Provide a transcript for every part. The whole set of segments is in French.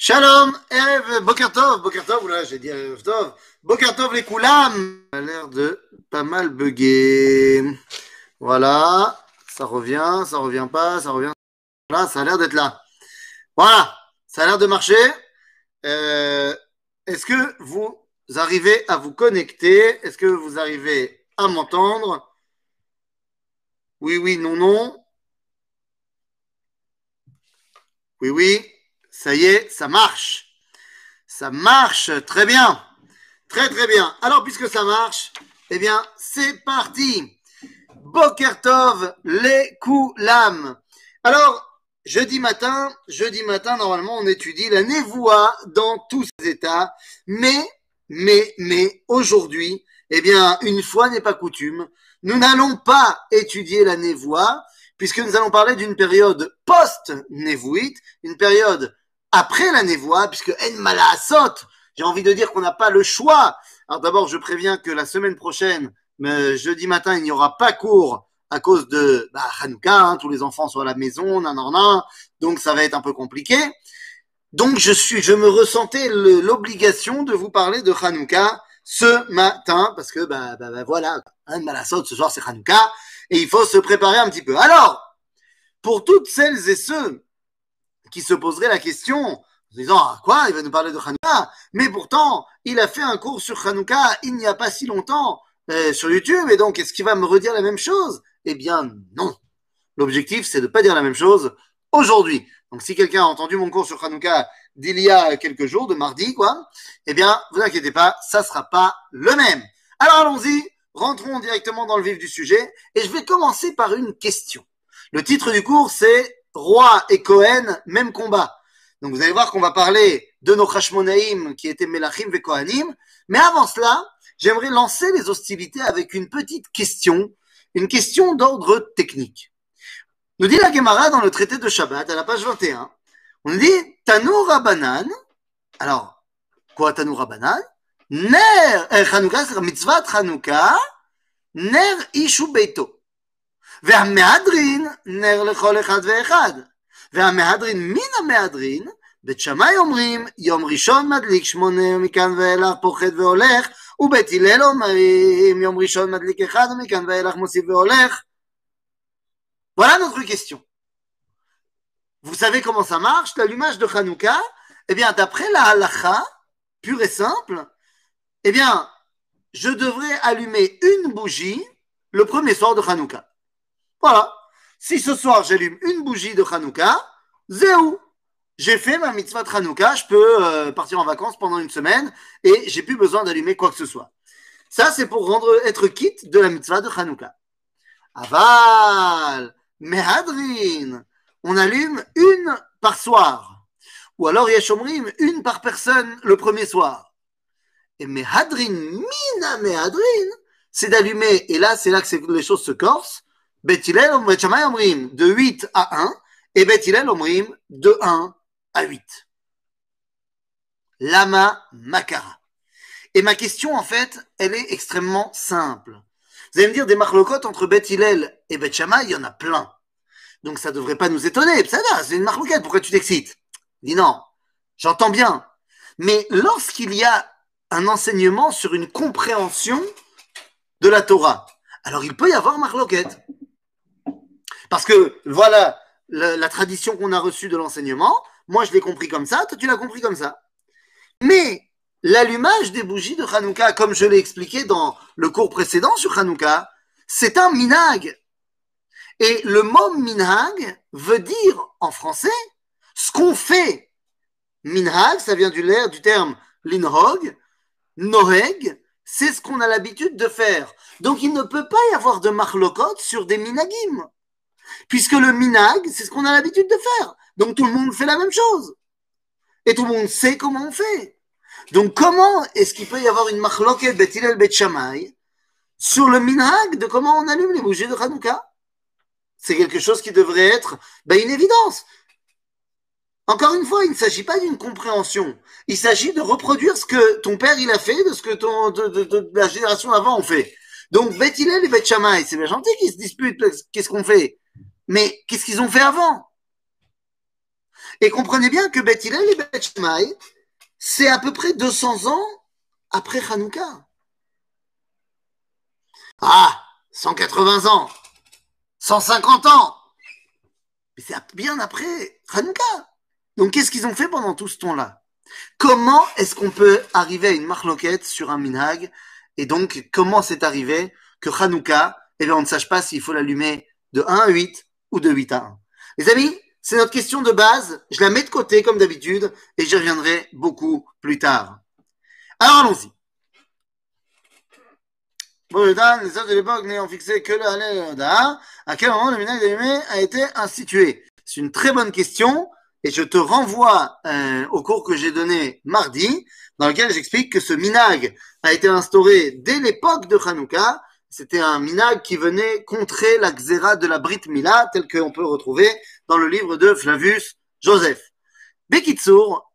Shalom, Erev, Bokertov, Bokertov, oula, j'ai dit Tov, Bokertov les Koulam. A l'air de pas mal bugger. Voilà, ça revient, ça revient pas, ça revient. Voilà, ça a l'air d'être là. Voilà, ça a l'air de marcher. Euh, Est-ce que vous arrivez à vous connecter? Est-ce que vous arrivez à m'entendre? Oui, oui, non, non. Oui, oui. Ça y est, ça marche. Ça marche très bien. Très très bien. Alors puisque ça marche, eh bien c'est parti. Bokertov, les Koulam. Alors, jeudi matin, jeudi matin, normalement, on étudie la névoie dans tous ses états. Mais, mais, mais, aujourd'hui, eh bien, une fois n'est pas coutume, nous n'allons pas étudier la névoie, puisque nous allons parler d'une période post-névouite, une période après la névoie, puisque En Malasot, j'ai envie de dire qu'on n'a pas le choix. Alors d'abord, je préviens que la semaine prochaine, jeudi matin, il n'y aura pas cours à cause de bah, Hanouka, hein, tous les enfants sont à la maison, nan, nan, donc ça va être un peu compliqué. Donc je suis, je me ressentais l'obligation de vous parler de Hanouka ce matin, parce que bah, bah, bah, voilà, En Malasot, ce soir c'est Hanouka, et il faut se préparer un petit peu. Alors, pour toutes celles et ceux qui se poseraient la question en disant ah, quoi il va nous parler de Hanouka? Mais pourtant il a fait un cours sur Hanouka il n'y a pas si longtemps euh, sur YouTube et donc est-ce qu'il va me redire la même chose? Eh bien non. L'objectif c'est de ne pas dire la même chose aujourd'hui. Donc si quelqu'un a entendu mon cours sur Hanouka d'il y a quelques jours de mardi quoi eh bien vous inquiétez pas ça sera pas le même. Alors allons-y. Rentrons directement dans le vif du sujet et je vais commencer par une question. Le titre du cours c'est Roi et Cohen, même combat. Donc vous allez voir qu'on va parler de nos Hashmonaïm qui étaient Melachim et Kohanim. Mais avant cela, j'aimerais lancer les hostilités avec une petite question, une question d'ordre technique. Nous dit la Gemara dans le traité de Shabbat, à la page 21, on dit Tanour Rabanan. Alors, quoi Tanour Rabanan Ner, eh, c'est mitzvah Chanukah, Ner Ishu Beito. והמהדרין נר לכל אחד ואחד. והמהדרין מן המהדרין, בית שמאי אומרים יום ראשון מדליק שמונה מכאן ואילך פוחד והולך, ובית הלל אומרים יום ראשון מדליק אחד ומכאן ואילך מוסיף והולך. Voilà notre question. Vous savez comment ça marche, l'allumage de Hanouka Eh bien, d'après la halacha, pure et simple, eh bien, je devrais allumer une bougie le premier soir de Hanouka. Voilà. Si ce soir j'allume une bougie de Hanouka, zéou. J'ai fait ma mitzvah de Hanouka, je peux euh, partir en vacances pendant une semaine et j'ai plus besoin d'allumer quoi que ce soit. Ça, c'est pour rendre, être quitte de la mitzvah de Hanouka. Aval, mehadrin, on allume une par soir. Ou alors yeshomrim, une par personne le premier soir. Et mehadrin, mina mehadrin, c'est d'allumer, et là, c'est là que les choses se corsent, Bet Hillel, Bet Shammai omrim de 8 à 1 et Bet Hillel omrim de 1 à 8. Lama Makara. Et ma question, en fait, elle est extrêmement simple. Vous allez me dire, des marlocotes entre Bet Hillel et Bet Shammai, il y en a plein. Donc ça devrait pas nous étonner. C'est une marloquette, pourquoi tu t'excites? Dis non, j'entends bien. Mais lorsqu'il y a un enseignement sur une compréhension de la Torah, alors il peut y avoir marloquette. Parce que voilà la, tradition qu'on a reçue de l'enseignement. Moi, je l'ai compris comme ça, toi, tu l'as compris comme ça. Mais l'allumage des bougies de Hanouka, comme je l'ai expliqué dans le cours précédent sur Hanouka, c'est un minag. Et le mot minhag veut dire en français ce qu'on fait. Minhag, ça vient du, du terme linhog, noheg, c'est ce qu'on a l'habitude de faire. Donc il ne peut pas y avoir de marlokot sur des minagim. Puisque le minag, c'est ce qu'on a l'habitude de faire. Donc tout le monde fait la même chose. Et tout le monde sait comment on fait. Donc comment est-ce qu'il peut y avoir une marloquet Bet Hillel Bet sur le minhag de comment on allume les bougies de Hanouka? C'est quelque chose qui devrait être ben, une évidence. Encore une fois, il ne s'agit pas d'une compréhension. Il s'agit de reproduire ce que ton père a fait, de ce que ton, de, la génération avant on fait. Donc Bet Hillel et Bet Shammai, c'est bien gentil qu'ils se disputent. Qu'est-ce qu'on fait? Mais qu'est-ce qu'ils ont fait avant? Et comprenez bien que Beth et Beth c'est à peu près 200 ans après Hanouka. Ah, 180 ans, 150 ans. Mais c'est bien après Hanouka. Donc qu'est-ce qu'ils ont fait pendant tout ce temps-là? Comment est-ce qu'on peut arriver à une marloquette sur un minhag? Et donc, comment c'est arrivé que Hanouka, eh bien, on ne sache pas s'il faut l'allumer de 1 à 8 ou de 8 à 1 Les amis, c'est notre question de base. Je la mets de côté comme d'habitude et j'y reviendrai beaucoup plus tard. Alors allons-y. Bon, les hommes de l'époque n'ayant fixé que le Halel à quel moment le minag d'allumé a été institué? C'est une très bonne question et je te renvoie euh, au cours que j'ai donné mardi, dans lequel j'explique que ce minag a été instauré dès l'époque de Hanouka. C'était un minag qui venait contrer la xéra de la Brit Mila, tel qu'on peut retrouver dans le livre de Flavius Joseph. Bekitsour,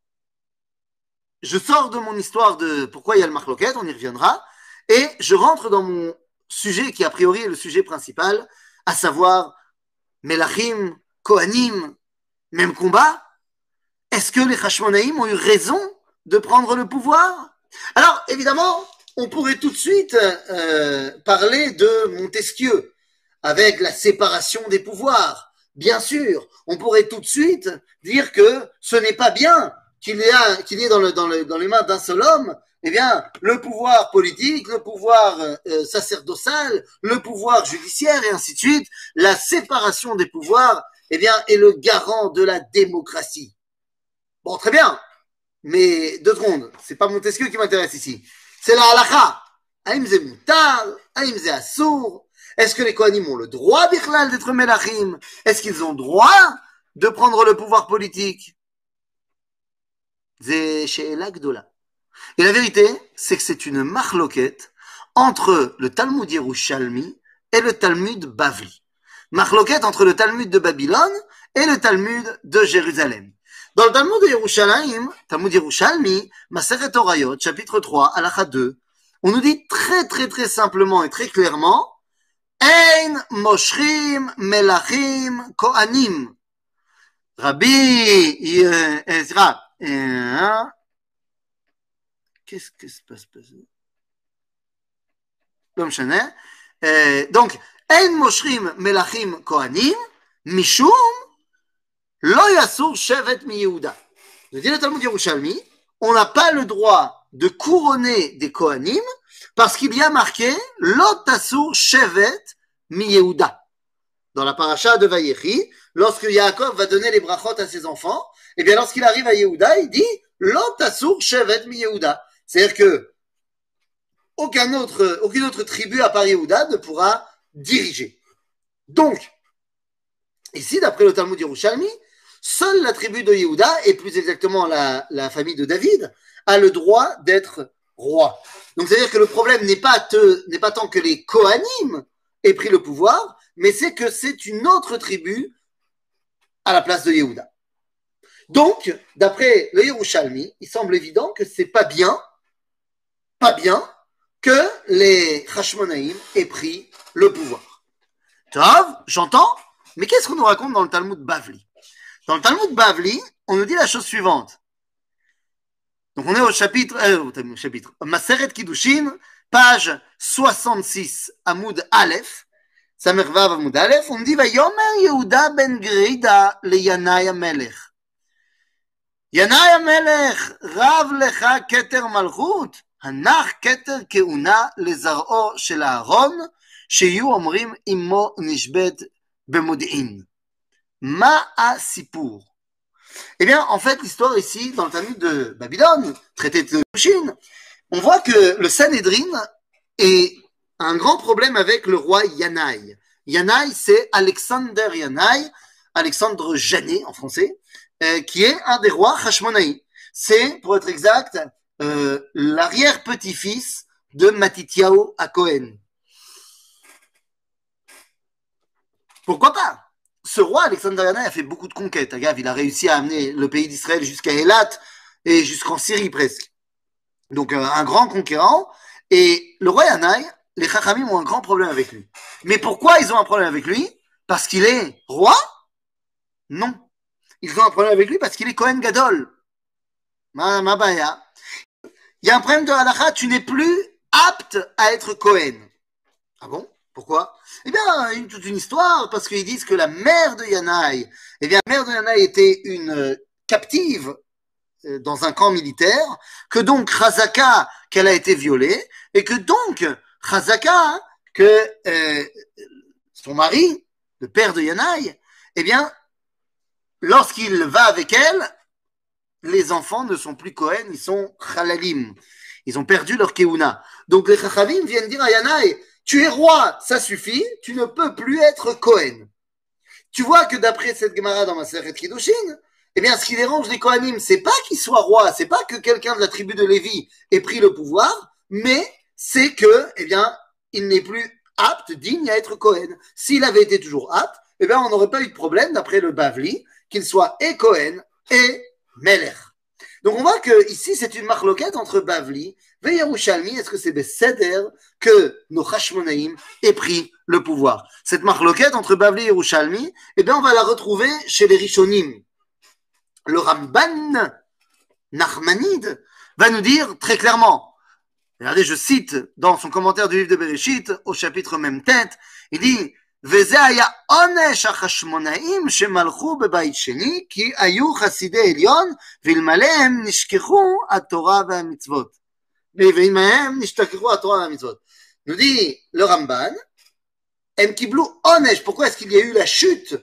je sors de mon histoire de pourquoi il y a le marloquette, on y reviendra, et je rentre dans mon sujet qui a priori est le sujet principal, à savoir Melachim, Kohanim, même combat Est-ce que les Hashmonaïm ont eu raison de prendre le pouvoir? Alors, évidemment, on pourrait tout de suite euh, parler de Montesquieu, avec la séparation des pouvoirs. Bien sûr, on pourrait tout de suite dire que ce n'est pas bien qu'il y, ait dans les mains d'un seul homme eh bien, le pouvoir politique, le pouvoir euh, sacerdotal, le pouvoir judiciaire et ainsi de suite, la séparation des pouvoirs eh bien, est le garant de la démocratie. Bon, très bien. Mais deux secondes, c'est pas Montesquieu qui m'intéresse ici. C'est la halakha. Aïmze mutal, aïmze assour. Est-ce que les Kohanim ont le droit, Bichlal, d'être melachim? Est-ce qu'ils ont droit de prendre le pouvoir politique? Et la vérité, c'est que c'est une marloquette entre le Talmud Yerushalmi et le Talmud Bavli. Marloquette entre le Talmud de Babylone et le Talmud de Jérusalem. Dans le Talmud de Yerushalayim, Talmud Yerushalmi, Maseret Torayot, chapitre 3, halakha 2, on nous dit très très très simplement et très clairement Ein Moshrim Melachim Kohanim. Rabbi Ezra. Qu'est-ce qui se passe Donc, Ein Moshrim Melachim Kohanim, Mishum Shevet Yehuda. Nous dit le Talmud Yerushalmi, on n'a pas le droit de couronner des Kohanim parce qu'il y a marqué Lotasur Shevet Yehuda. Dans la paracha de Vayechi, lorsque Yaakov va donner les brachot à ses enfants, et bien lorsqu'il arrive à Yehuda, il dit Lotasur Shevet Yehuda. C'est-à-dire que aucune autre tribu à part Yehuda ne pourra diriger. Donc, ici, d'après le Talmud Yerushalmi, seule la tribu de Yehuda, et plus exactement la, famille de David, a le droit d'être roi. Donc, c'est-à-dire que le problème n'est pas, pas tant que les Kohanim aient pris le pouvoir, mais c'est que c'est une autre tribu à la place de Yehuda. Donc, d'après le Yerushalmi, il semble évident que c'est pas bien, pas bien, que les Hashmonaïm aient pris le pouvoir. Tov, j'entends, mais qu'est-ce qu'on nous raconte dans le Talmud Bavli? Dans le Talmud Bavli, on nous dit la chose suivante. Donc on est au chapitre, euh, au chapitre Maseret Kiddushin, page 66, Amoud Aleph, Samervav Amoud Aleph, on dit Vayomer Yehuda ben Grida le Yanai Amelech. ינאי המלך, רב לך כתר מלכות, הנח כתר כהונה לזרעו של אהרון, שיהיו אומרים עמו נשבית במודיעין. Ma'a Sipour. Eh bien, en fait, l'histoire ici, dans le Talmud de Babylone, traité de Chine, on voit que le Sanhedrin est un grand problème avec le roi Yanaï. Yanaï, c'est Alexander Yanaï, Alexandre Janet en français, euh, qui est un des rois Hashmonaï. C'est, pour être exact, euh, l'arrière-petit-fils de Matityahu à Cohen. Pourquoi pas? Ce roi, Alexandre a fait beaucoup de conquêtes. Agave, il a réussi à amener le pays d'Israël jusqu'à Elat et jusqu'en Syrie presque. Donc euh, un grand conquérant. Et le roi Yanaï, les Chachamim ont un grand problème avec lui. Mais pourquoi ils ont un problème avec lui? Parce qu'il est roi? Non. ils ont un problème avec lui parce qu'il est Cohen Gadol. Ma, ma baya. Il y a un problème de halakha, tu n'es plus apte à être Cohen. Ah bon? Pourquoi? Eh bien, toute une histoire, parce qu'ils disent que la mère de Yanaï, eh bien, la mère de Yanaï était une euh, captive euh, dans un camp militaire, que donc Khazaka, qu'elle a été violée, et que donc Khazaka, que euh, son mari, le père de Yanaï, eh bien, lorsqu'il va avec elle, les enfants ne sont plus Cohen, ils sont Khalalim. Ils ont perdu leur Keuna. Donc les Chachavim viennent dire à Yanaï, tu es roi, ça suffit, tu ne peux plus être Cohen. Tu vois que d'après cette Gemara dans ma Seret Kiddushin, eh bien, ce qui dérange les Kohanim, c'est pas qu'il soit roi, c'est pas que quelqu'un de la tribu de Lévi ait pris le pouvoir, mais c'est que, eh bien, il n'est plus apte, digne à être Cohen. S'il avait été toujours apte, eh bien, on n'aurait pas eu de problème, d'après le Bavli, qu'il soit et Cohen et Meler. Donc on voit que ici c'est une marloquette entre Bavli Est-ce que c'est Besséder que nos Hashmonaïm aient pris le pouvoir Cette marloquette entre Bavli et Yerushalmi, eh bien on va la retrouver chez les Rishonim. Le Ramban Nachmanide va nous dire très clairement. Regardez, je cite dans son commentaire du livre de Bereshit, au chapitre même tête, il dit וזה היה עונש החשמונאים שמלכו בבית שני, כי היו חסידי עליון, ואלמלא הם נשכחו התורה והמצוות. nous dit le Ramban, Pourquoi est-ce qu'il y a eu la chute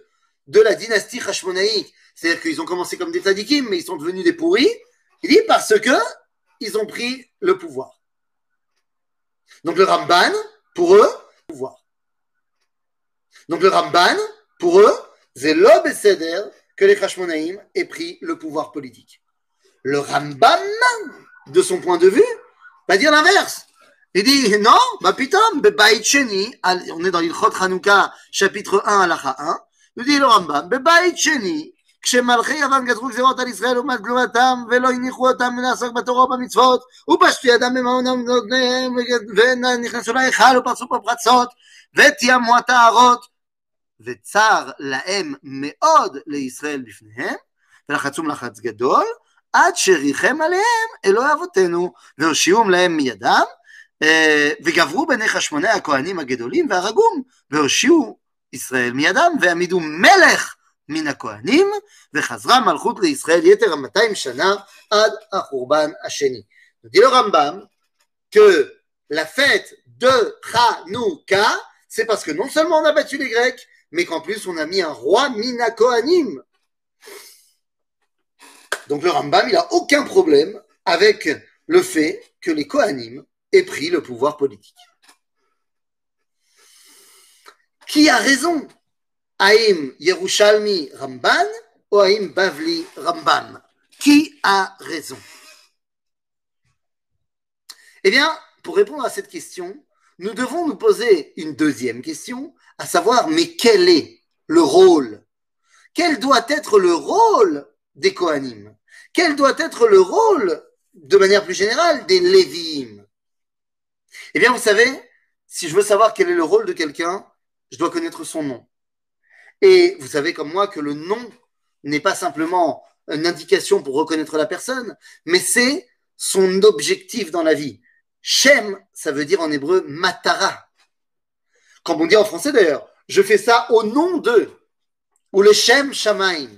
de la dynastie Hashmonaïque? C'est-à-dire qu'ils ont commencé comme des tzadikim, mais ils sont devenus des pourris. Il dit parce que ils ont pris le pouvoir. Donc le Ramban, pour eux, pouvoir. Donc le Ramban, pour eux, c'est l'Ob que les Hashmonaïm aient pris le pouvoir politique. Le Ramban, de son point de vue, va dire l'inverse. Il dit non, bah pitom, bebaït sheni, on est dans l'Ilchot Hanouka, chapitre 1, halacha 1, nous dit le Rambam, bebaït sheni, כשמלכי יוון גזרו גזירות על ישראל לעומת גלומתם ולא הניחו אותם לעסוק בתורה ובמצוות ופשטו ידם במעונם ובנותניהם ונכנסו להיכל ופרצו פה פרצות ותיאמו הטהרות וצר להם מאוד לישראל בפניהם ולחצום לחץ גדול עד שריחם עליהם אלוהי אבותינו והושיעום להם מידם וגברו בני חשמוני הכהנים הגדולים והרגום והושיעו ישראל מידם והעמידו מלך מן הכהנים וחזרה מלכות לישראל יתר ה-200 שנה עד החורבן השני. dit le Rambam que la fête de Hanouka, c'est parce que non seulement on a battu les Grecs, mais qu'en plus on a mis un roi Mina Kohanim. Donc le Rambam, il n'a aucun problème avec le fait que les Kohanim aient pris le pouvoir politique. Qui a raison? Aïm Yerushalmi Ramban ou Aïm Bavli Ramban? Qui a raison? Eh bien, pour répondre à cette question, nous devons nous poser une deuxième question, à savoir, mais quel est le rôle? Quel doit être le rôle des Kohanim? Quel doit être le rôle, de manière plus générale, des Lévi'im Eh bien, vous savez, si je veux savoir quel est le rôle de quelqu'un, je dois connaître son nom. Et vous savez comme moi que le nom n'est pas simplement une indication pour reconnaître la personne, mais c'est son objectif dans la vie. Shem, ça veut dire en hébreu matara. Comme on dit en français d'ailleurs, je fais ça au nom d'eux. Ou le Shem Shamaim.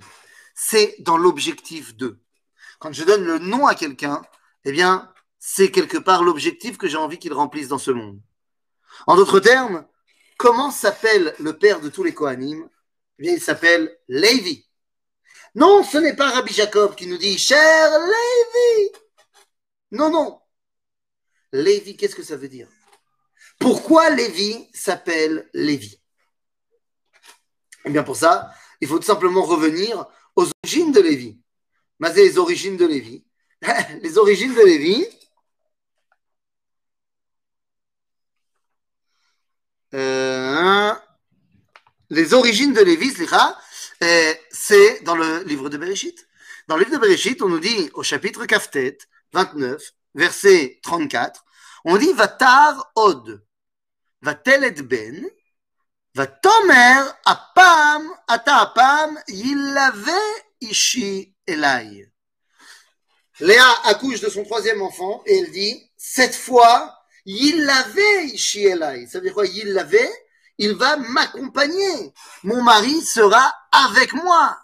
C'est dans l'objectif d'eux. Quand je donne le nom à quelqu'un, eh bien, c'est quelque part l'objectif que j'ai envie qu'il remplisse dans ce monde. En d'autres termes, comment s'appelle le père de tous les Kohanim? Eh bien, il s'appelle Lévi. Non, ce n'est pas Rabbi Jacob qui nous dit Cher Lévi. Non, non. Lévi, qu'est-ce que ça veut dire? Pourquoi Lévi s'appelle Lévi Eh bien, pour ça, il faut tout simplement revenir aux origines de Lévi. Mais les origines de Lévi. les origines de Lévi. Les origines de Lévi, c'est dans le livre de Bereshit. Dans le livre de Bereshit, on nous dit au chapitre Kaftet 29, verset 34, on dit Vatar od, Vatelet ben, Vatomer apam, ata apam, yilave ishi elai. Léa accouche de son troisième enfant et elle dit, cette fois, il l'avait ishi elai. Ça veut dire quoi? Il l'avait, il va m'accompagner. Mon mari sera avec moi.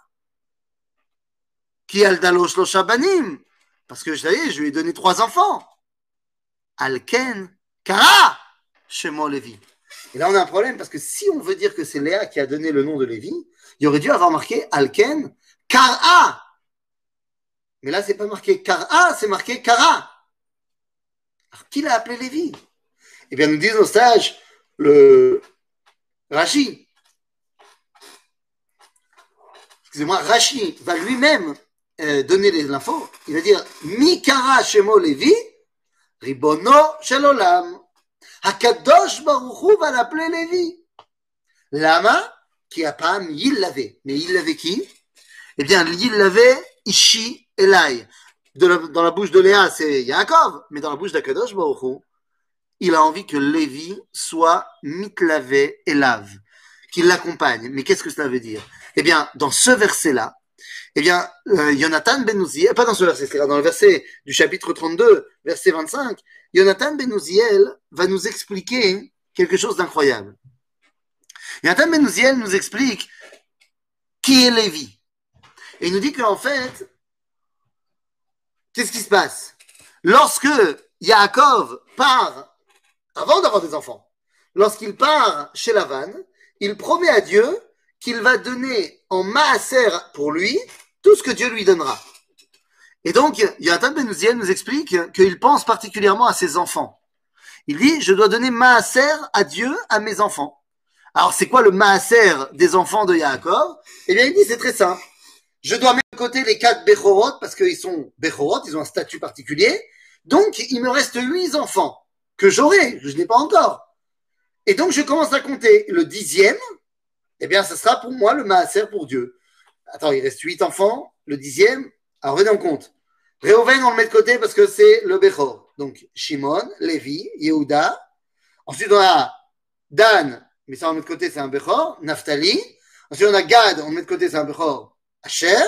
Qui lo shabanim? Parce que, je je lui ai donné trois enfants. Alken, Kara, Shemo Lévi. Et là, on a un problème parce que si on veut dire que c'est Léa qui a donné le nom de Lévi, il aurait dû avoir marqué Alken, Kara. Mais là, c'est pas marqué Kara, c'est marqué Kara. Alors, qui l'a appelé Lévi? Eh bien, nous disent nos sages, le Rashi. Excusez-moi, Rashi va lui-même euh, donner les infos. Il va dire Mikara Shemo Lévi, Ribono Shalolam. Hakadosh Baruchu va l'appeler Lévi. Lama, qui a pas il l'avait. Mais il l'avait qui? Eh bien, il l'avait Ishi Elai. dans la bouche de Léa, c'est Yaakov, mais dans la bouche d'Akadosh Baruchu, il a envie que Lévi soit mitlavé Elav, qu'il l'accompagne. Mais qu'est-ce que cela veut dire? Eh bien, dans ce verset-là, eh bien, euh, Jonathan Ben pas dans ce verset, c'est dans le verset du chapitre 32, verset 25, Jonathan Ben va nous expliquer quelque chose d'incroyable. Jonathan Ben nous explique qui est Lévi. Et il nous dit qu'en fait, qu'est-ce qui se passe? Lorsque Yaakov part, avant d'avoir des enfants, lorsqu'il part chez Lavan, il promet à Dieu qu'il va donner en maaser pour lui tout ce que Dieu lui donnera. Et donc, Yonatan Benouziel nous explique qu'il pense particulièrement à ses enfants. Il dit, je dois donner maaser à Dieu, à mes enfants. Alors, c'est quoi le maaser des enfants de Yaakov? Eh bien, il dit, c'est très simple. Je dois mettre de côté les quatre Bechorot, parce qu'ils sont Bechorot, ils ont un statut particulier. Donc, il me reste huit enfants que j'aurai, je n'ai pas encore. Et donc, je commence à compter le dixième, eh bien, ce sera pour moi le maaser pour Dieu. Attends, il reste huit enfants. Le dixième, alors venez en compte. Réhouven, on le met de côté parce que c'est le Bechor. Donc, Shimon, Lévi, Yehuda. Ensuite, on a Dan, mais ça on met de côté, c'est un Bechor. Naphtali. Ensuite, on a Gad, on met de côté, c'est un Bechor. Asher.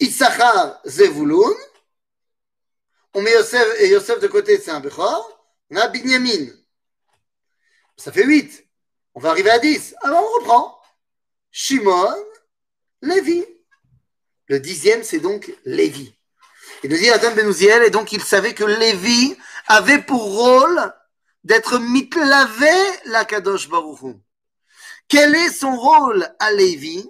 Issachar, Zevulun. On met Yosef, et Yosef de côté, c'est un Bechor. On a Binyamin. Ça fait huit. On va arriver à dix. Alors, on reprend. Shimon, Lévi. Le dixième, c'est donc Lévi. Il nous dit Nathan Benouziel, et donc il savait que Lévi avait pour rôle d'être mitlavé la Kadosh Baruchou. Quel est son rôle à Lévi?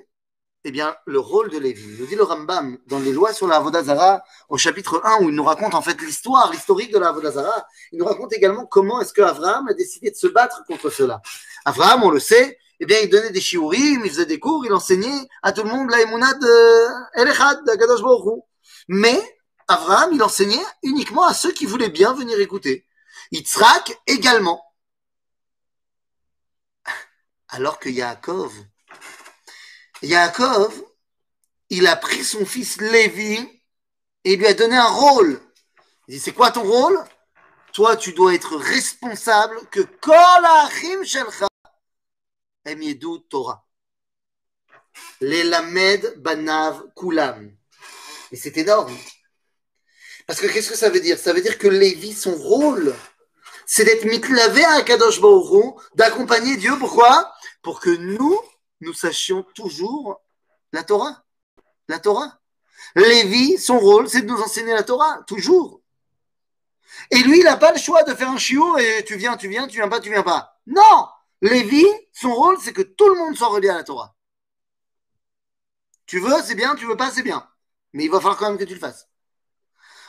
Eh bien, le rôle de Lévi. Nous dit le Rambam dans les lois sur la Avodazara, au chapitre 1, où il nous raconte en fait l'histoire, l'historique de la Avodazara. Il nous raconte également comment est-ce que Abraham a décidé de se battre contre cela. Abraham, on le sait, eh bien, il donnait des shiurim, il faisait des cours, il enseignait à tout le monde la de Elechad, Kadosh Mais, Abraham, il enseignait uniquement à ceux qui voulaient bien venir écouter. Yitzhak également. Alors que Yaakov, Yaakov, il a pris son fils Lévi et lui a donné un rôle. Il dit, c'est quoi ton rôle? Toi, tu dois être responsable que Kol Shelcha Torah. Les Lamed Banav Kulam. Et c'est énorme. Parce que qu'est-ce que ça veut dire? Ça veut dire que Lévi, son rôle, c'est d'être mitlavé à Kadosh Baruch d'accompagner Dieu. Pourquoi? Pour que nous, nous sachions toujours la Torah. La Torah. Lévi, son rôle, c'est de nous enseigner la Torah, toujours. Et lui, il n'a pas le choix de faire un chiot et tu viens, tu viens, tu viens pas, tu viens pas. Non Lévi, son rôle, c'est que tout le monde soit relié à la Torah. Tu veux, c'est bien, tu veux pas, c'est bien. Mais il va falloir quand même que tu le fasses.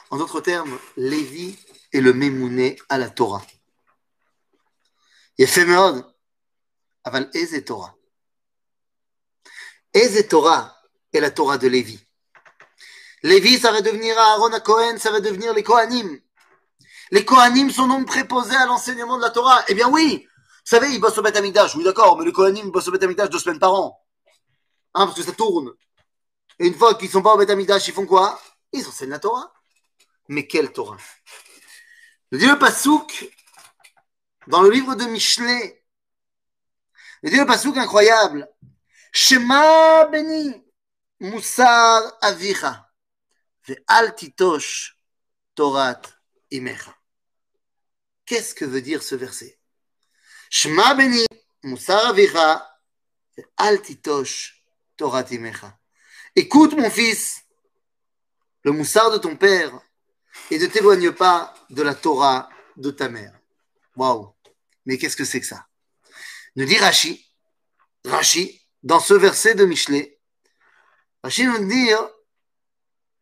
En d'autres termes, Lévi est le mémouné à la Torah. Yefemeod, aval Eze Torah. Eze Torah est la Torah de Lévi. Lévi, ça va devenir Aaron à Cohen, ça va devenir les Kohanim. Les Kohanim sont donc préposés à l'enseignement de la Torah. Eh bien oui, vous savez, ils bossent au Beth oui d'accord, mais les Kohanim bossent au Beth deux semaines par an. Hein, parce que ça tourne. Et une fois qu'ils sont pas au Beth ils font quoi? Ils enseignent la Torah. Mais quelle Torah? Le dit le Passouk, dans le livre de Michelet, le dit le Passouk incroyable. Shema béni, Moussar Avicha, Ve'al Titosh Torat Imecha. Qu'est-ce que veut dire ce verset? Shema Beni, Moussar Avicha, Ve'al Titosh Torat Imecha. Écoute mon fils, le moussard de ton père, et ne t'éloigne pas de la Torah de ta mère. Waouh! Mais qu'est-ce que c'est que ça? Nous dit Rashi, Rashi, dans ce verset de Michelet, Rashi nous dit,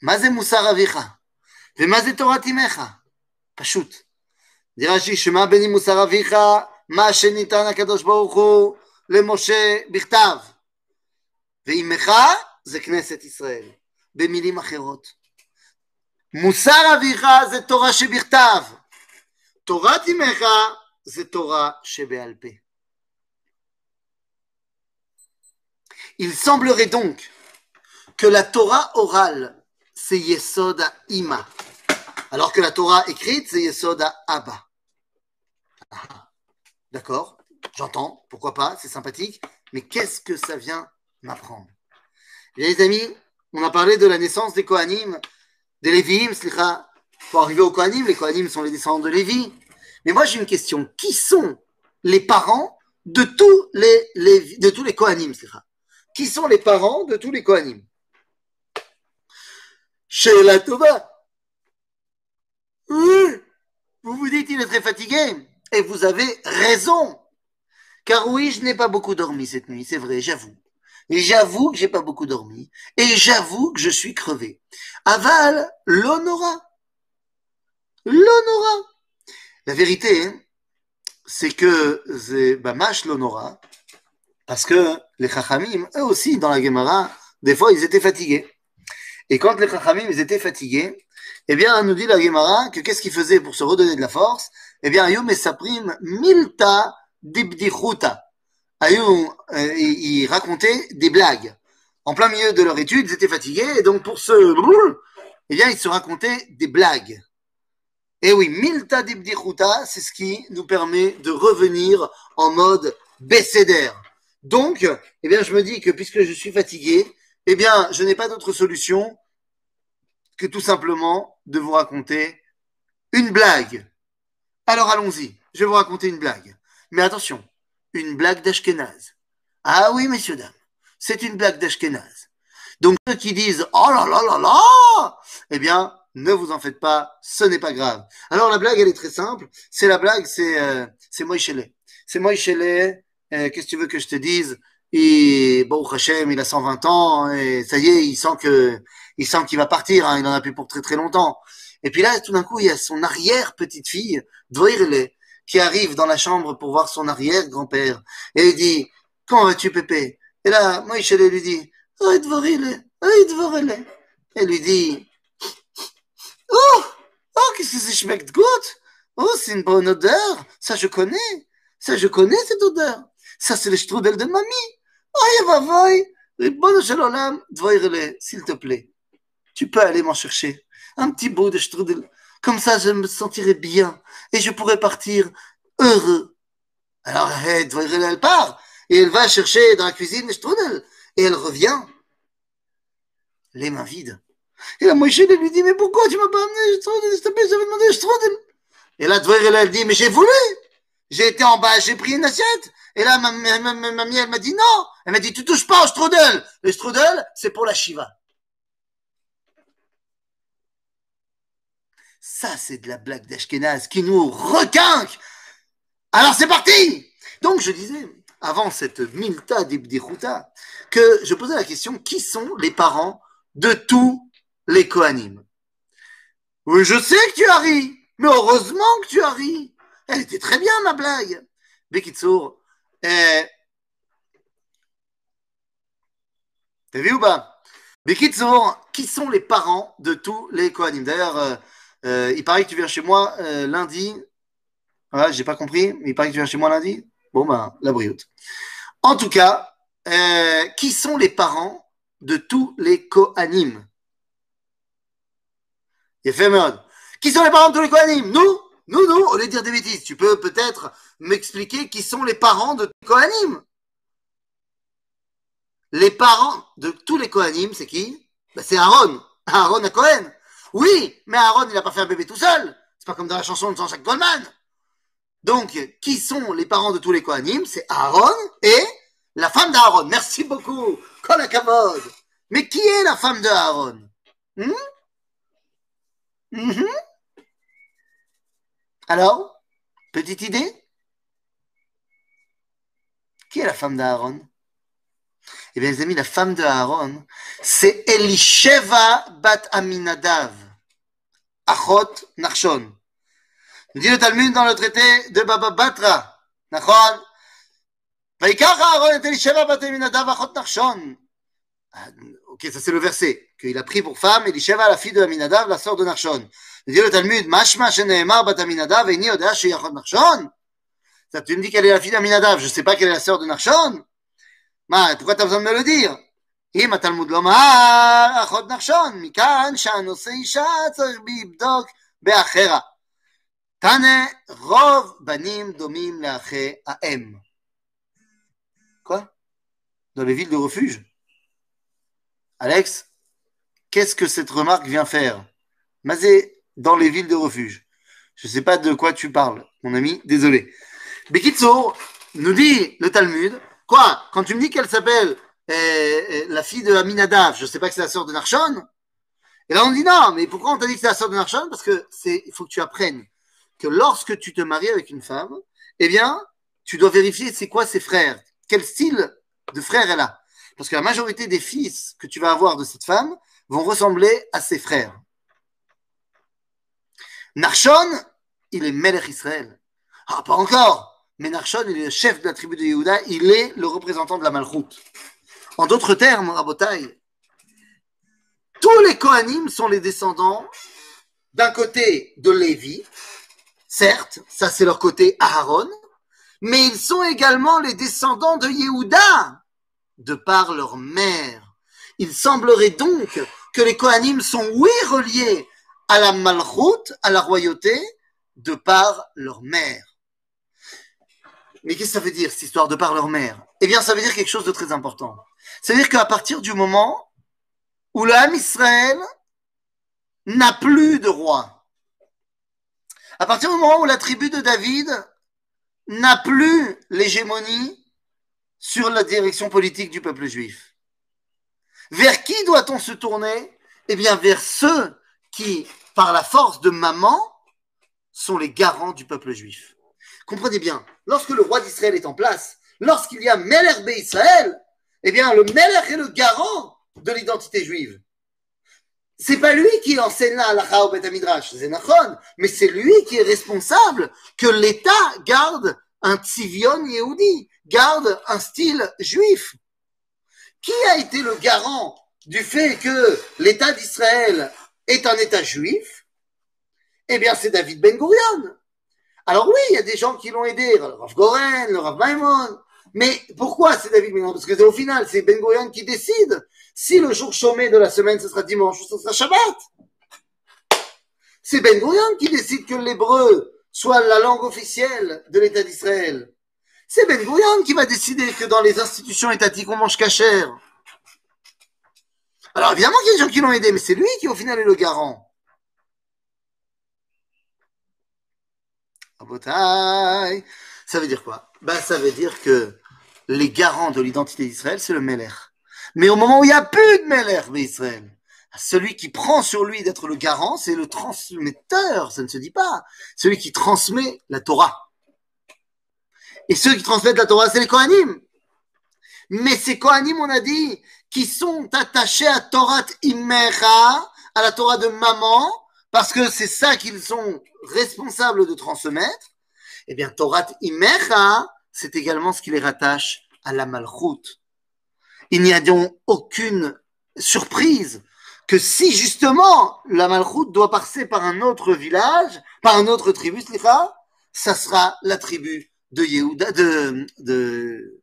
Mazé Moussar Avicha, et Mazé Torah Timecha. Pashut. Dit Rashi, Shema Beni Moussar Avicha, Ma Shenitan Akadosh Baruch Hu, le Moshe Birtav. ואימך זה כנסת ישראל, במילים אחרות. מוסר אביך זה תורה שבכתב, תורת אימך זה תורה שבעל פה. Il semblerait donc que la Torah orale, c'est Yesod Ima, alors que la Torah écrite, c'est Yesod Abba. Ah, D'accord, j'entends, pourquoi pas, c'est sympathique, mais qu'est-ce que ça vient m'apprendre? Les amis, on a parlé de la naissance des Kohanim, des Lévi'im, slicha. Pour arriver aux Kohanim, les Kohanim sont les descendants de Lévi. Mais moi, j'ai une question. Qui sont les parents de tous les, de Kohanim, slicha Qui sont les parents de tous les Kohanim? Chez la Tova. Vous vous dites, il est très fatigué. Et vous avez raison. Car oui, je n'ai pas beaucoup dormi cette nuit, c'est vrai, j'avoue. Et j'avoue que j'ai pas beaucoup dormi. Et j'avoue que je suis crevé. Aval, l'honora. L'honora. La vérité, hein, c'est que Bamash l'honora. Parce que les Chachamim, eux aussi, dans la Gemara, des fois, ils étaient fatigués. Et quand les Chachamim, ils étaient fatigués, eh bien, nous dit la Gemara que qu'est-ce qu'ils faisaient pour se redonner de la force? Eh bien, Ayum et Saprim, milta dibdichuta. Ayum, euh, ils racontaient des blagues. En plein milieu de leur étude, ils étaient fatigués, et donc pour se... Eh bien, ils se racontaient des blagues. Et oui, milta dibdichuta, c'est ce qui nous permet de revenir en mode bécédaire. Donc, eh bien, je me dis que puisque je suis fatigué, eh bien, je n'ai pas d'autre solution que tout simplement de vous raconter une blague. Alors allons-y, je vais vous raconter une blague. Mais attention, une blague d'Ashkenaz. Ah oui, messieurs, dames, c'est une blague d'Ashkenaz. Donc ceux qui disent « Oh là là là là !» Eh bien, ne vous en faites pas, ce n'est pas grave. Alors la blague, elle est très simple. C'est la blague, c'est euh, c'est Moïse C'est euh, Qu'est-ce que tu veux que je te dise? Et bon, Hachem, il a 120 ans et ça y est, il sent que il sent qu'il va partir. hein, il en a plus pour très très longtemps. Et puis là, tout d'un coup, il y a son arrière petite fille, Dvoirele, qui arrive dans la chambre pour voir son arrière grand-père. Et il dit Comment vas-tu, Pépé? Et là, Moïse lui dit Oh, Dvoirele, oh, Dvoirele. Elle lui dit Oh, oh, qu'est-ce que c'est schmeckt gut Oh, c'est une bonne odeur. Ça, je connais. Ça, je connais cette odeur. Ça, c'est le strudel de mamie. S'il te plaît. Tu peux aller m'en chercher. Un petit bout de strudel. Comme ça, je me sentirai bien. Et je pourrai partir heureux. Alors, elle part. Et elle va chercher dans la cuisine le strudel. Et elle revient. Les mains vides. Et la Moïse lui dit, mais pourquoi tu m'as pas amené le strudel S'il te plaît, j'avais demandé le strudel. Et là, elle dit, mais j'ai voulu. J'ai été en bas, j'ai pris une assiette. Et là, ma, ma, ma, ma mamie, elle m'a dit non. Elle m'a dit, tu touches pas au strudel. Le strudel, c'est pour la Shiva. Ça, c'est de la blague d'Ashkenaz qui nous requinque. Alors, c'est parti. Donc, je disais, avant cette Milta d'Ibdichuta, que je posais la question, qui sont les parents de tous les Kohanim? Oui, je sais que tu as ri, mais heureusement que tu as ri. Elle était très bien, ma blague. Bekitsour, euh... t'as vu ou pas? Bekitsour, qui sont les parents de tous les Kohanim? D'ailleurs, euh, euh, il paraît que tu viens chez moi lundi. Voilà, j'ai pas compris, mais il paraît que tu viens chez moi lundi. Bon, ben, la brioute. En tout cas, qui sont les parents de tous les Kohanim? Qui sont les parents de tous les Kohanim? Nous? Nous, nous, au lieu de dire des bêtises, tu peux peut-être m'expliquer qui sont les parents de Kohanim les parents de tous les Kohanim, c'est qui? Ben, C'est Aaron. Aaron à Cohen. Oui, mais Aaron, il n'a pas fait un bébé tout seul. C'est pas comme dans la chanson de Jean-Jacques Goldman. Donc, qui sont les parents de tous les Kohanim C'est Aaron et la femme d'Aaron. Merci beaucoup. Kolakavod. Mais qui est la femme de Aaron? Hmm? Mhm. Alors, petite idée? Qui est la femme d'Aaron Eh bien, les amis, la femme d'Aaron, c'est Elisheva bat Aminadav, Achot Narshon. Nous dit le Talmud dans le traité de Baba Batra, Nachon Narshon. Ah, ok, ça c'est le verset qu'il a pris pour femme, Elisheva, la fille de Aminadav, la sœur de Narshon Il dit le Talmud, Mashma sheneemar bat Aminadav, et ni odea sheyachot Nachshon. Ça, tu me dis qu'elle est la fille d'Aminadav, je ne sais pas qu'elle est la sœur de Nachshon. Ma, pourquoi tu as besoin de me le dire אם התלמוד לומר אחות נחשון, מכאן שהנושא אישה צריך לבדוק באחרה. תנא רוב בנים דומים לאחי האם. Quoi Dans les villes de refuge Alex, qu'est-ce que cette remarque vient faire Mazé, dans les villes de refuge. Je ne sais pas de quoi tu parles, mon ami, désolé. Bekitso nous dit le Talmud, quoi Quand tu me dis qu'elle s'appelle euh, euh, la fille de Aminadav, je ne sais pas que c'est la sœur de Narshon Et là on dit non, mais pourquoi on t'a dit que c'est la sœur de Narshon Parce que c'est, il faut que tu apprennes que lorsque tu te maries avec une femme, eh bien, tu dois vérifier c'est quoi ses frères, quel style de frère elle a. Parce que la majorité des fils que tu vas avoir de cette femme vont ressembler à ses frères. Narshon, il est Melech Israël. Ah, pas encore. Mais Narshon, il est le chef de la tribu de Yehuda, il est le représentant de la Malchoute. En d'autres termes, Rabotai, tous les Kohanim sont les descendants d'un côté de Lévi, certes, ça c'est leur côté Aaron, mais ils sont également les descendants de Yehuda, de par leur mère. Il semblerait donc que les Kohanim sont, oui, reliés à la malchoute, à la royauté, de par leur mère. Mais qu'est-ce que ça veut dire, cette histoire de par leur mère? Eh bien, ça veut dire quelque chose de très important. C'est-à-dire qu'à partir du moment où l'âme Israël n'a plus de roi, à partir du moment où la tribu de David n'a plus l'hégémonie sur la direction politique du peuple juif. Vers qui doit-on se tourner? Eh bien, vers ceux qui, par la force de maman, sont les garants du peuple juif. Comprenez bien, lorsque le roi d'Israël est en place, lorsqu'il y a Meler Israël, eh bien, le Meler est le garant de l'identité juive. C'est pas lui qui enseigne la halakha au Bet Midrash, c'est mais c'est lui qui est responsable que l'État garde un tzivion yehudi, garde un style juif. Qui a été le garant du fait que l'État d'Israël est un État juif Eh bien, c'est David Ben Gurion. Alors oui, il y a des gens qui l'ont aidé, le Rav Goren, le Rav Maimon. Mais pourquoi c'est David Ben Gurion? Parce que au final, c'est Ben Gurion qui décide si le jour chômé de la semaine, ce sera dimanche ou ce sera Shabbat. C'est Ben Gurion qui décide que l'hébreu soit la langue officielle de l'État d'Israël. C'est Ben Gurion qui va décider que dans les institutions étatiques, on mange cachère. Alors évidemment qu'il y a des gens qui l'ont aidé, mais c'est lui qui au final est le garant. Ça veut dire quoi? Ben, Ça veut dire que les garants de l'identité d'Israël, c'est le Meller. Mais au moment où il n'y a plus de Meller, Israël, celui qui prend sur lui d'être le garant, c'est le transmetteur, ça ne se dit pas. Celui qui transmet la Torah. Et ceux qui transmettent la Torah, c'est les Kohanim. Mais ces Kohanim, on a dit, qui sont attachés à Torah Imecha, à la Torah de maman, parce que c'est ça qu'ils sont responsables de transmettre. Eh bien, Torah Imecha, c'est également ce qui les rattache à la Malchut. Il n'y a donc aucune surprise que si justement la Malchut doit passer par un autre village, par un autre tribu, ça sera la tribu de Yehuda, de, de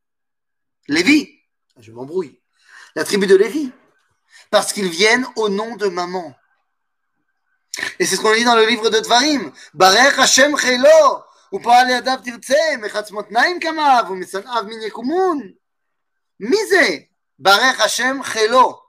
Lévi. Je m'embrouille La tribu de Lévi. Parce qu'ils viennent au nom de maman. Et c'est ce qu'on dit dans le livre de Dvarim. Barech Hashem Chelo. ופועל ידיו תרצה, מחץ מותניים כמיו, ומשנאיו מן יקומון. מי זה? Barech Hashem Chelo.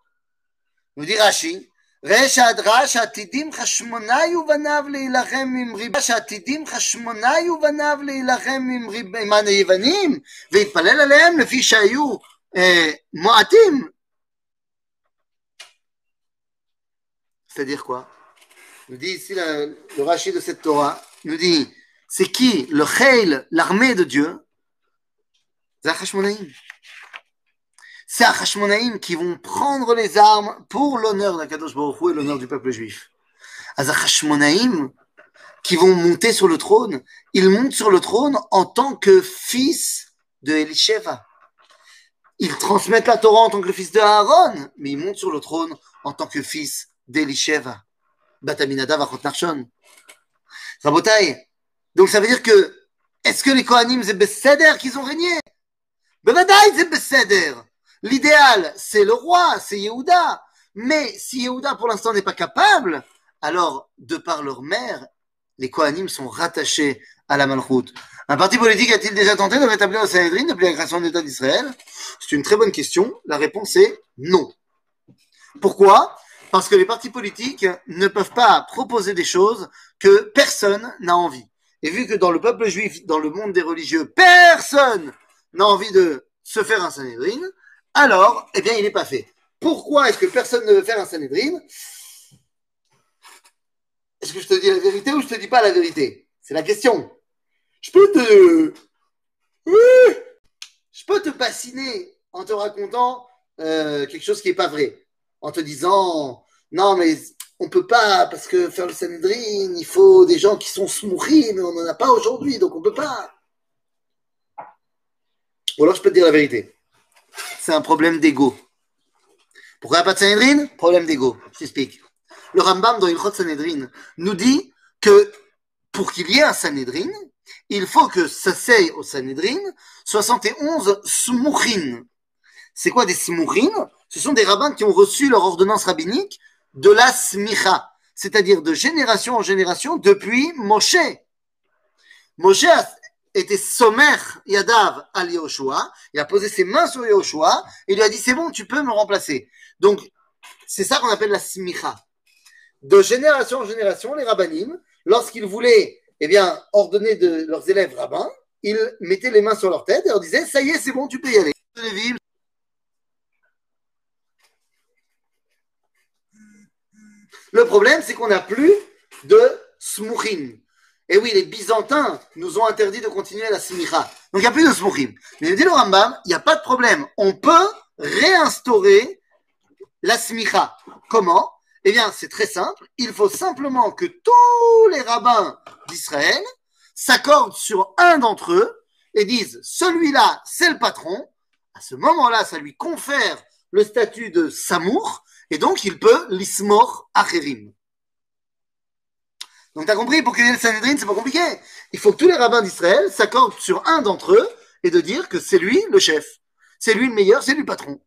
Nous dit Rashi, ראה שהדרש שעתידים חשמונאי ובניו להילחם עם ריבה, שעתידים חשמונאי ובניו להילחם עם, ריב, עם היוונים והתפלל עליהם לפי שהיו Moatim. C'est-à-dire quoi? Nous dit ici le rachis de cette Torah, nous dit, c'est qui le Khail, l'armée de Dieu? C'est Achashmonaïm qui vont prendre les armes pour l'honneur d'Akadosh Baruch Hu et l'honneur du peuple juif. Achashmonaïm qui vont monter sur le trône, ils montent sur le trône en tant que fils de Elisheva. Ils transmettent la Torah en tant que fils de Aaron, mais ils montent sur le trône en tant que fils d'Elisheva. Bataminada Vachot Narshon. Rabotai. Donc ça veut dire que, est-ce que les Kohanim, c'est Besséder qu'ils ont régné? Bevadaï, c'est Besséder. L'idéal, c'est le roi, c'est Yehuda. Mais si Yehuda, pour l'instant, n'est pas capable, alors, de par leur mère, les Kohanim sont rattachés à la Malchut. Un parti politique a-t-il déjà tenté de rétablir le Sanhedrin depuis la création de l'État d'Israël? C'est une très bonne question. La réponse est non. Pourquoi? Parce que les partis politiques ne peuvent pas proposer des choses que personne n'a envie. Et vu que dans le peuple juif, dans le monde des religieux, personne n'a envie de se faire un Sanhedrin, alors, eh bien, il n'est pas fait. Pourquoi est-ce que personne ne veut faire un Sanhedrin Est-ce que je te dis la vérité ou je te dis pas la vérité? C'est la question. Je peux te... Je peux te bassiner en te racontant euh, quelque chose qui n'est pas vrai en te disant non, mais on peut pas, parce que faire le Sanhedrin, il faut des gens qui sont smouris, mais on n'en a pas aujourd'hui, donc on peut pas. Ou alors je peux te dire la vérité. C'est un problème d'ego. Pourquoi pas de Sanhedrin Problème d'ego. Je t'explique. Le Rambam dans Ilchot Sanhedrin nous dit que pour qu'il y ait un Sanhedrin, il faut que s'asseye au Sanhedrin 71 smouchines. C'est quoi des smouchines ce sont des rabbins qui ont reçu leur ordonnance rabbinique de la smicha, c'est-à-dire de génération en génération depuis Moshe. Moshe était sommaire Yadav à Yoshua, il a posé ses mains sur Yoshua et il lui a dit c'est bon, tu peux me remplacer. Donc, c'est ça qu'on appelle la smicha. De génération en génération, les rabbinim, lorsqu'ils voulaient eh bien, ordonner de leurs élèves rabbins, ils mettaient les mains sur leur tête et leur disaient ça y est, c'est bon, tu peux y aller. Le problème, c'est qu'on n'a plus de smouchim. Et oui, les Byzantins nous ont interdit de continuer la smicha. Donc il n'y a plus de smouchim. Mais dit le Rambam, il n'y a pas de problème. On peut réinstaurer la smicha. Comment? Eh bien, c'est très simple. Il faut simplement que tous les rabbins d'Israël s'accordent sur un d'entre eux et disent celui-là, c'est le patron. À ce moment-là, ça lui confère le statut de Samour et donc, il peut l'ismor acherim. Donc, tu as compris, pour ait le Sanhedrin, c'est pas compliqué. Il faut que tous les rabbins d'Israël s'accordent sur un d'entre eux et de dire que c'est lui le chef. C'est lui le meilleur, c'est lui le patron.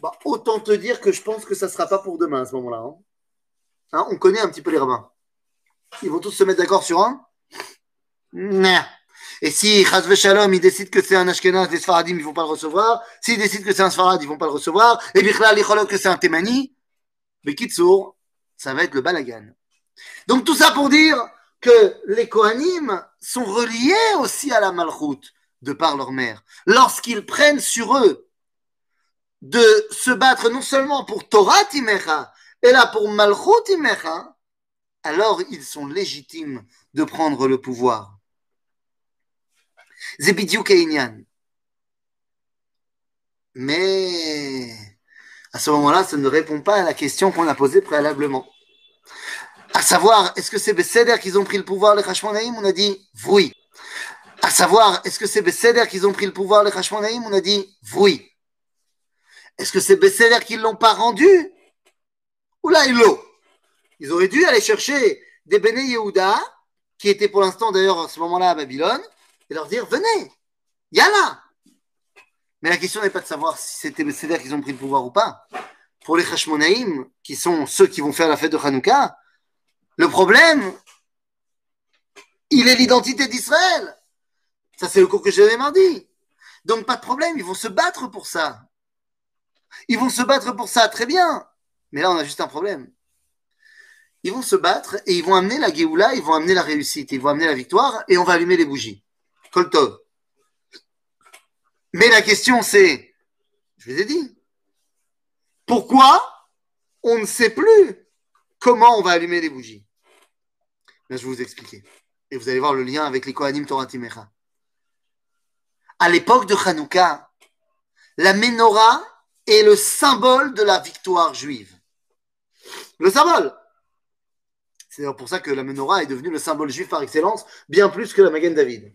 Bah, autant te dire que je pense que ça ne sera pas pour demain à ce moment-là. Hein. Hein, on connaît un petit peu les rabbins. Ils vont tous se mettre d'accord sur un Non. Et si Chazve Shalom, il décide que c'est un Ashkenaz, des Sfaradim, ils vont pas le recevoir. S'il décide que c'est un Sfarad, ils vont pas le recevoir. Et Bichlal, il que c'est un Temani. Mais Kitsour, ça va être le balagan. Donc tout ça pour dire que les Kohanim sont reliés aussi à la Malchut de par leur mère. Lorsqu'ils prennent sur eux de se battre non seulement pour Torah Timecha, et là pour Malchut Timecha, alors ils sont légitimes de prendre le pouvoir. C'est Mais à ce moment-là, ça ne répond pas à la question qu'on a posée préalablement. À savoir, est-ce que c'est Besséder qu'ils ont pris le pouvoir, les Hashmonaïm On a dit oui. À savoir, est-ce que c'est Besséder qu'ils ont pris le pouvoir, les Hashmonaïm On a dit oui. Est-ce que c'est Besséder qu'ils ne l'ont pas rendu? Ou là, ils l'ont. Ils auraient dû aller chercher des Béné Yehuda, qui étaient pour l'instant d'ailleurs à ce moment-là à Babylone, et leur dire venez, yalla. Mais la question n'est pas de savoir si c'était les Seder qu'ils ont pris le pouvoir ou pas. Pour les Hashmonaïm, qui sont ceux qui vont faire la fête de Hanouka, le problème, il est l'identité d'Israël. Ça, c'est le cours que j'ai mardi. Donc pas de problème, ils vont se battre pour ça. Ils vont se battre pour ça, très bien. Mais là, on a juste un problème. Ils vont se battre et ils vont amener la Géoula, ils vont amener la réussite, ils vont amener la victoire et on va allumer les bougies. Koltov. Mais la question c'est, je vous ai dit, pourquoi on ne sait plus comment on va allumer les bougies? Là, je vais vous expliquer. Et vous allez voir le lien avec les Kohanim Torah Timecha. À l'époque de Hanouka, la menorah est le symbole de la victoire juive. Le symbole. C'est pour ça que la menorah est devenue le symbole juif par excellence, bien plus que la Magen David.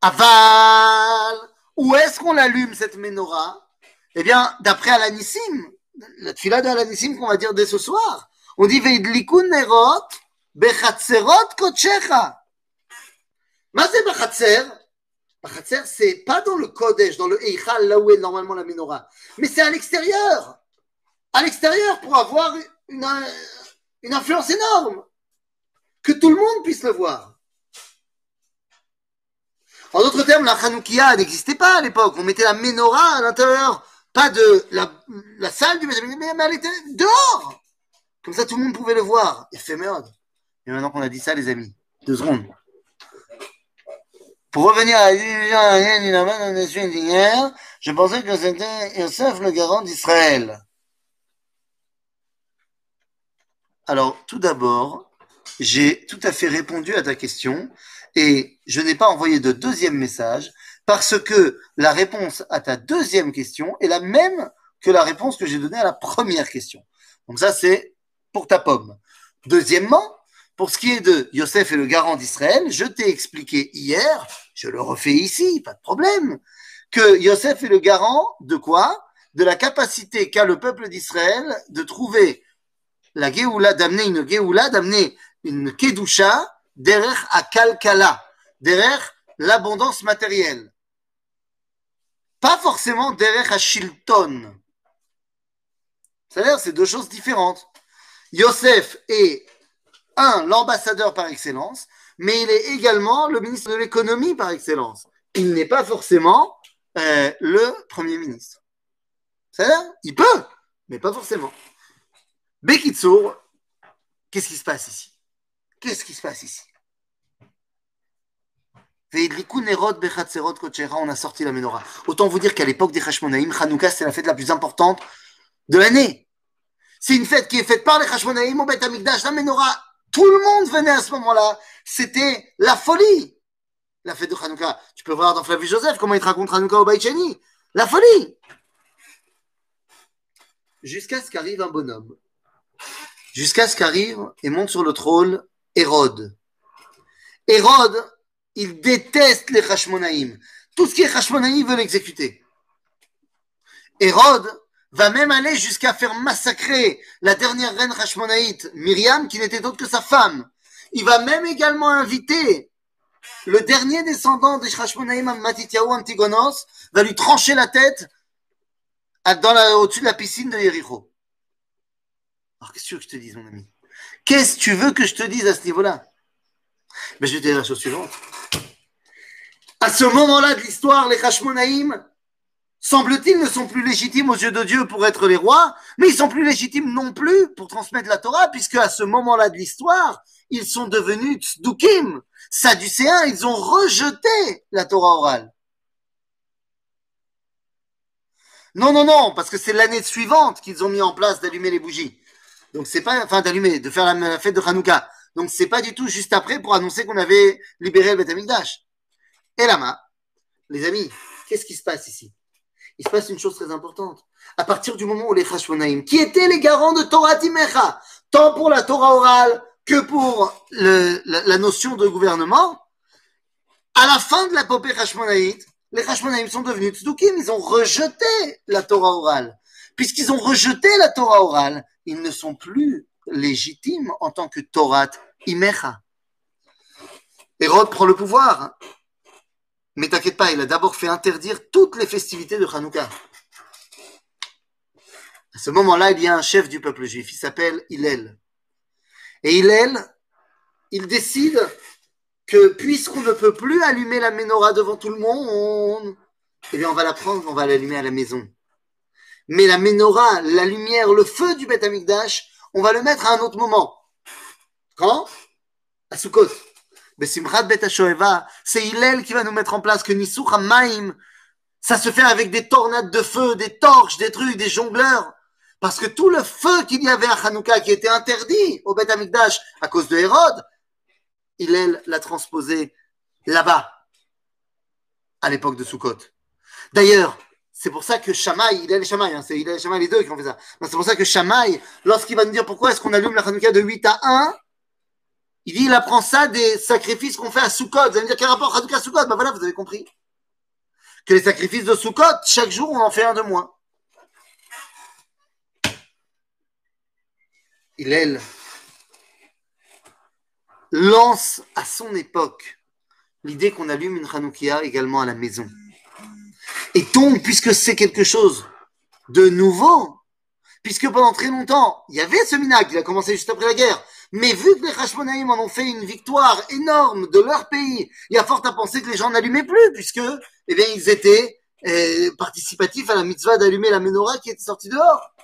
Aval, où est-ce qu'on allume cette menorah? Eh bien, d'après Alanissim, la tfila de Alanissim qu'on va dire dès ce soir, on dit Veidlikun nerot bechatserot kochecha. Mazé bechatser? Bechatser, c'est pas dans le Kodesh, dans le Eichal, là où est normalement la menorah, mais c'est à l'extérieur. À l'extérieur pour avoir une, une influence énorme. Que tout le monde puisse le voir. En d'autres termes, la Hanoukia n'existait pas à l'époque. On mettait la menorah à l'intérieur, pas de la, salle du mais elle était dehors. Comme ça, tout le monde pouvait le voir. Éphémère. Et maintenant qu'on a dit ça, les amis, deux secondes. Pour revenir à la nation d'hier, je pensais que c'était Yosef le garant d'Israël. Alors, tout d'abord, j'ai tout à fait répondu à ta question et je n'ai pas envoyé de deuxième message parce que la réponse à ta deuxième question est la même que la réponse que j'ai donnée à la première question. Donc ça, c'est pour ta pomme. Deuxièmement, pour ce qui est de Yosef et le garant d'Israël, je t'ai expliqué hier, je le refais ici, pas de problème, que Yosef est le garant de quoi? De la capacité qu'a le peuple d'Israël de trouver la Géoula, d'amener une Géoula, d'amener une Kedusha derrière à Kalkala, derrière l'abondance matérielle. Pas forcément derrière à Shilton. C'est-à-dire, c'est deux choses différentes. Yosef est un, l'ambassadeur par excellence, mais il est également le ministre de l'économie par excellence. Il n'est pas forcément euh, le premier ministre. C'est-à-dire, il peut, mais pas forcément. Bekitsour, qu'est-ce qui se passe ici? Qu'est-ce qui se passe ici? On a sorti la menorah. Autant vous dire qu'à l'époque des Hashmonaïm, Hanouka, c'est la fête la plus importante de l'année. C'est une fête qui est faite par les Hashmonaïm au Beth Amikdash, la menorah tout le monde venait à ce moment-là. C'était la folie. La fête de Hanouka. Tu peux voir dans Flavius Joseph comment il te raconte Hanouka au Baïcheni. La folie. Jusqu'à ce qu'arrive un bonhomme. Jusqu'à ce qu'arrive et monte sur le trône Hérode. Hérode, il déteste les Hashmonaïm. Tout ce qui est Hashmonaïm, veut l'exécuter. Hérode, va même aller jusqu'à faire massacrer la dernière reine Hashmonaïte, Myriam, qui n'était autre que sa femme. Il va même également inviter le dernier descendant des Hashmonaïm, Matityahu Antigonos, va lui trancher la tête au-dessus de la piscine de Yericho. Alors, qu'est-ce que tu veux que je te dise, mon ami? Qu'est-ce que tu veux que je te dise à ce niveau-là? Mais je vais te dire la chose suivante. À ce moment-là de l'histoire, les Hashmonaïm, semble-t-il, ne sont plus légitimes aux yeux de Dieu pour être les rois, mais ils sont plus légitimes non plus pour transmettre la Torah, puisque à ce moment-là de l'histoire, ils sont devenus tzdukim, sadducéens, ils ont rejeté la Torah orale. Non, non, non, parce que c'est l'année suivante qu'ils ont mis en place d'allumer les bougies. Donc c'est pas, enfin d'allumer, de faire la fête de Hanouka. Donc c'est pas du tout juste après pour annoncer qu'on avait libéré le Beth. Et là, les amis, qu'est-ce qui se passe ici? Il se passe une chose très importante. À partir du moment où les Hashmonaïm, qui étaient les garants de Torah Timecha, tant pour la Torah orale que pour la, notion de gouvernement, à la fin de la popée Hashmonaïte, les Hashmonaïm sont devenus tzdukim, ils ont rejeté la Torah orale. Puisqu'ils ont rejeté la Torah orale, ils ne sont plus légitimes en tant que Torah Imecha. Hérode prend le pouvoir. Mais t'inquiète pas, il a d'abord fait interdire toutes les festivités de Hanouka. À ce moment-là, il y a un chef du peuple juif, il s'appelle Hillel. Et Hillel, il décide que puisqu'on ne peut plus allumer la menorah devant tout le monde, eh bien on va la prendre, on va l'allumer à la maison. Mais la menorah, la lumière, le feu du Beth Amikdash, on va le mettre à un autre moment. Quand? À Sukkot. Simchat Bet c'est Hillel qui va nous mettre en place que Nisuch Maim, ça se fait avec des tornades de feu, des torches, des trucs, des jongleurs. Parce que tout le feu qu'il y avait à Hanouka, qui était interdit au Beth Amikdash à cause de Hérode, Hillel l'a transposé là-bas, à l'époque de Sukkot. D'ailleurs, c'est pour ça que Shamaï, il est les Shamaï, hein, c'est il est les les deux qui ont fait ça. C'est pour ça que Shamaï, lorsqu'il va nous dire pourquoi est-ce qu'on allume la Hanouka de 8 à 1, il dit il apprend ça des sacrifices qu'on fait à Sukkot. Vous allez me dire quel rapport à Sukkot? Ben voilà, vous avez compris. Que les sacrifices de Sukkot, chaque jour, on en fait un de moins. Il lance à son époque l'idée qu'on allume une Hanoukia également à la maison. Et donc, puisque c'est quelque chose de nouveau, puisque pendant très longtemps, il y avait ce minag, il a commencé juste après la guerre, mais vu que les Hashmonaïm en ont fait une victoire énorme de leur pays, il y a fort à penser que les gens n'allumaient plus, puisque, eh bien, ils étaient eh, participatifs à la mitzvah d'allumer la menorah qui était sortie dehors.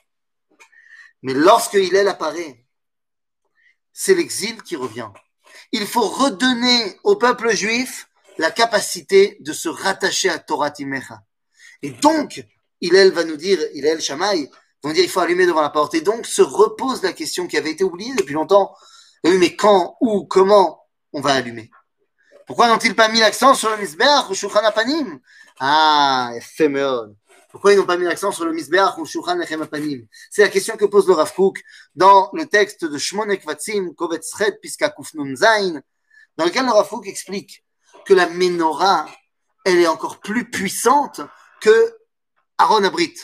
Mais lorsque Hillel apparaît, c'est l'exil qui revient. Il faut redonner au peuple juif la capacité de se rattacher à Torah Timecha. Et donc, Hillel va nous dire, Hillel Shamaï, va dire il faut allumer devant la porte. Et donc se repose la question qui avait été oubliée depuis longtemps. Oui, mais quand, où, comment on va allumer? Pourquoi n'ont-ils pas mis l'accent sur le misbeach ou Shulchan Apanim? Ah, éphémère. Pourquoi ils n'ont pas mis l'accent sur le misbeach ou Shulchan Apanim? C'est la question que pose le Rav Kook dans le texte de Shmonek Vatzim, Kovetz Piska Kufnun Zain, dans lequel le Rav explique que la menorah, elle est encore plus puissante que Aaron Abrit.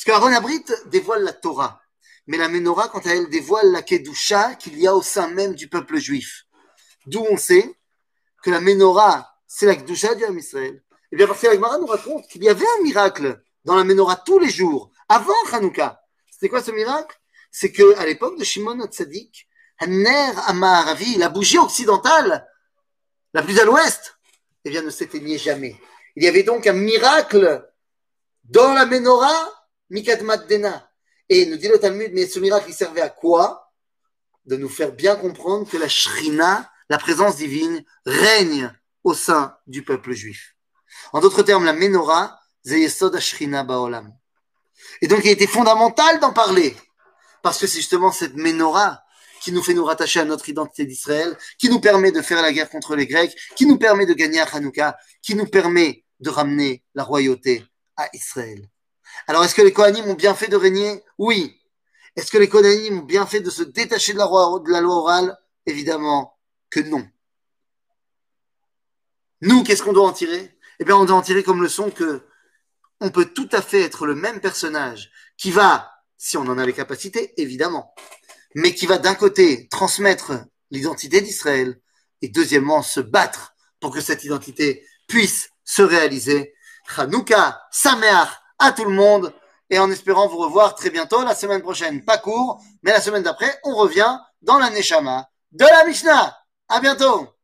Parce qu'Aaron Abrit dévoile la Torah. Mais la menorah, quant à elle, dévoile la Kedusha qu'il y a au sein même du peuple juif. D'où on sait que la menorah, c'est la Kedusha du Israël. Et eh bien parce que la nous raconte qu'il y avait un miracle dans la menorah tous les jours, avant Hanouka. C'était quoi ce miracle? C'est que à l'époque de Shimon Tzadik, Hanner Amaharavi, la bougie occidentale, la plus à l'ouest, eh bien ne s'éteignait jamais. Il y avait donc un miracle dans la menorah, Mikadmat Dena. Et nous dit le Talmud, mais ce miracle, il servait à quoi? De nous faire bien comprendre que la Shrina, la présence divine, règne au sein du peuple juif. En d'autres termes, la menorah, Zeyesod Shrina Baolam. Et donc, il était fondamental d'en parler. Parce que c'est justement cette menorah qui nous fait nous rattacher à notre identité d'Israël, qui nous permet de faire la guerre contre les Grecs, qui nous permet de gagner à Hanouka, qui nous permet de ramener la royauté à Israël. Alors, est-ce que les Kohanim ont bien fait de régner? Oui. Est-ce que les Kohanim ont bien fait de se détacher de la, loi orale? Évidemment que non. Nous, qu'est-ce qu'on doit en tirer? Eh bien, on doit en tirer comme leçon que on peut tout à fait être le même personnage qui va, si on en a les capacités, évidemment, mais qui va d'un côté transmettre l'identité d'Israël et deuxièmement se battre pour que cette identité puisse se réaliser. Hanouka, Sameach à tout le monde et en espérant vous revoir très bientôt la semaine prochaine. Pas court, mais la semaine d'après, on revient dans la Neshama de la Mishnah. À bientôt!